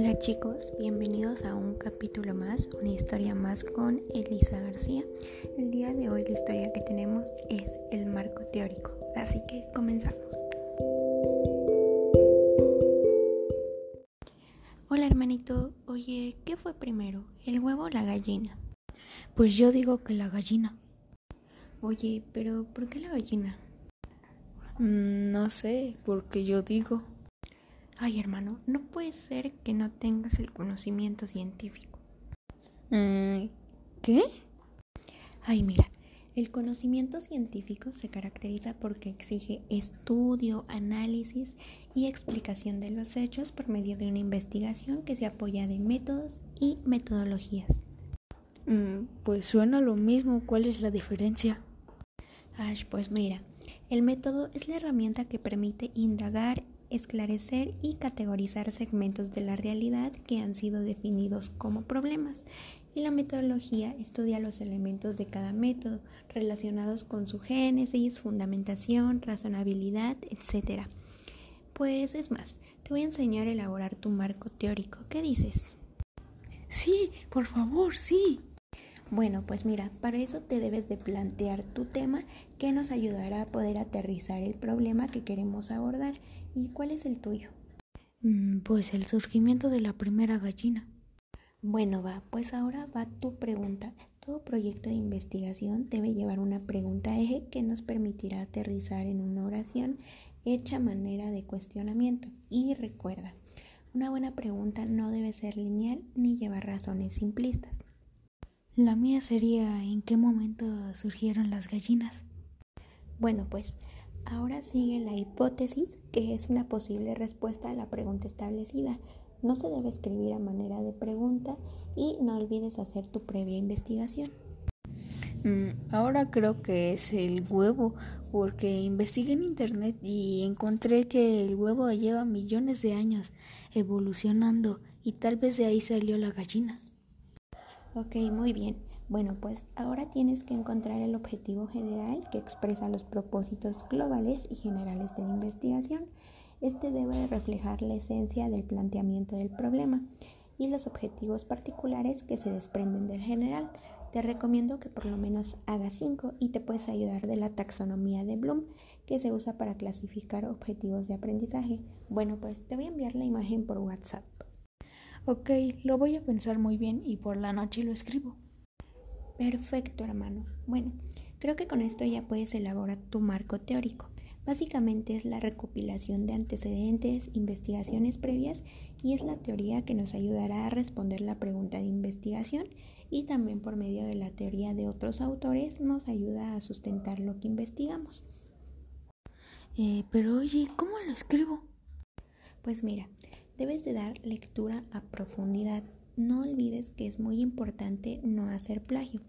Hola chicos, bienvenidos a un capítulo más, una historia más con Elisa García. El día de hoy la historia que tenemos es el marco teórico, así que comenzamos. Hola hermanito, oye, ¿qué fue primero, el huevo o la gallina? Pues yo digo que la gallina. Oye, pero ¿por qué la gallina? Mm, no sé, porque yo digo. Ay, hermano, no puede ser que no tengas el conocimiento científico. Mm, ¿Qué? Ay, mira, el conocimiento científico se caracteriza porque exige estudio, análisis y explicación de los hechos por medio de una investigación que se apoya de métodos y metodologías. Mm, pues suena lo mismo. ¿Cuál es la diferencia? Ash, pues mira, el método es la herramienta que permite indagar, esclarecer y categorizar segmentos de la realidad que han sido definidos como problemas. Y la metodología estudia los elementos de cada método relacionados con su génesis, fundamentación, razonabilidad, etc. Pues es más, te voy a enseñar a elaborar tu marco teórico. ¿Qué dices? Sí, por favor, sí. Bueno, pues mira, para eso te debes de plantear tu tema que nos ayudará a poder aterrizar el problema que queremos abordar. ¿Y cuál es el tuyo? Mm, pues el surgimiento de la primera gallina. Bueno, va, pues ahora va tu pregunta. Todo proyecto de investigación debe llevar una pregunta eje que nos permitirá aterrizar en una oración hecha a manera de cuestionamiento. Y recuerda, una buena pregunta no debe ser lineal ni llevar razones simplistas. La mía sería ¿en qué momento surgieron las gallinas? Bueno, pues ahora sigue la hipótesis, que es una posible respuesta a la pregunta establecida. No se debe escribir a manera de pregunta y no olvides hacer tu previa investigación. Mm, ahora creo que es el huevo, porque investigué en internet y encontré que el huevo lleva millones de años evolucionando y tal vez de ahí salió la gallina. Ok, muy bien. Bueno, pues ahora tienes que encontrar el objetivo general que expresa los propósitos globales y generales de la investigación. Este debe reflejar la esencia del planteamiento del problema y los objetivos particulares que se desprenden del general. Te recomiendo que por lo menos hagas cinco y te puedes ayudar de la taxonomía de Bloom que se usa para clasificar objetivos de aprendizaje. Bueno, pues te voy a enviar la imagen por WhatsApp. Ok, lo voy a pensar muy bien y por la noche lo escribo. Perfecto, hermano. Bueno, creo que con esto ya puedes elaborar tu marco teórico. Básicamente es la recopilación de antecedentes, investigaciones previas y es la teoría que nos ayudará a responder la pregunta de investigación y también por medio de la teoría de otros autores nos ayuda a sustentar lo que investigamos. Eh, pero oye, ¿cómo lo escribo? Pues mira, Debes de dar lectura a profundidad. No olvides que es muy importante no hacer plagio.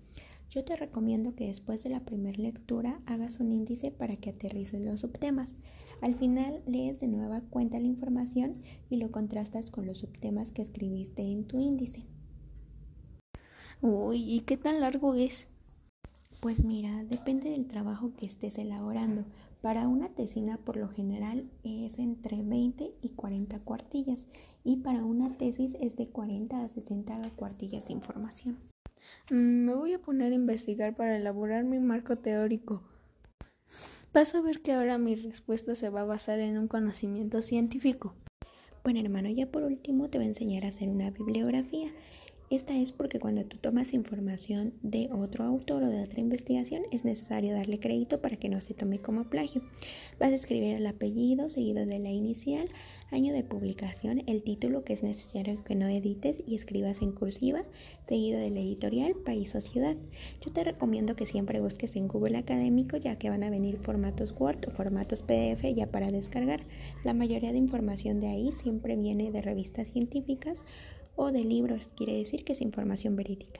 Yo te recomiendo que después de la primera lectura hagas un índice para que aterrices los subtemas. Al final lees de nueva cuenta la información y lo contrastas con los subtemas que escribiste en tu índice. Uy, ¿y qué tan largo es? Pues mira, depende del trabajo que estés elaborando. Para una tesina por lo general es entre 20 y 40 cuartillas y para una tesis es de 40 a 60 cuartillas de información. Mm, me voy a poner a investigar para elaborar mi marco teórico. Vas a ver que ahora mi respuesta se va a basar en un conocimiento científico. Bueno hermano, ya por último te voy a enseñar a hacer una bibliografía. Esta es porque cuando tú tomas información de otro autor o de otra investigación es necesario darle crédito para que no se tome como plagio. Vas a escribir el apellido seguido de la inicial, año de publicación, el título que es necesario que no edites y escribas en cursiva, seguido del editorial, país o ciudad. Yo te recomiendo que siempre busques en Google Académico ya que van a venir formatos Word o formatos PDF ya para descargar. La mayoría de información de ahí siempre viene de revistas científicas o de libros, quiere decir que es información verídica.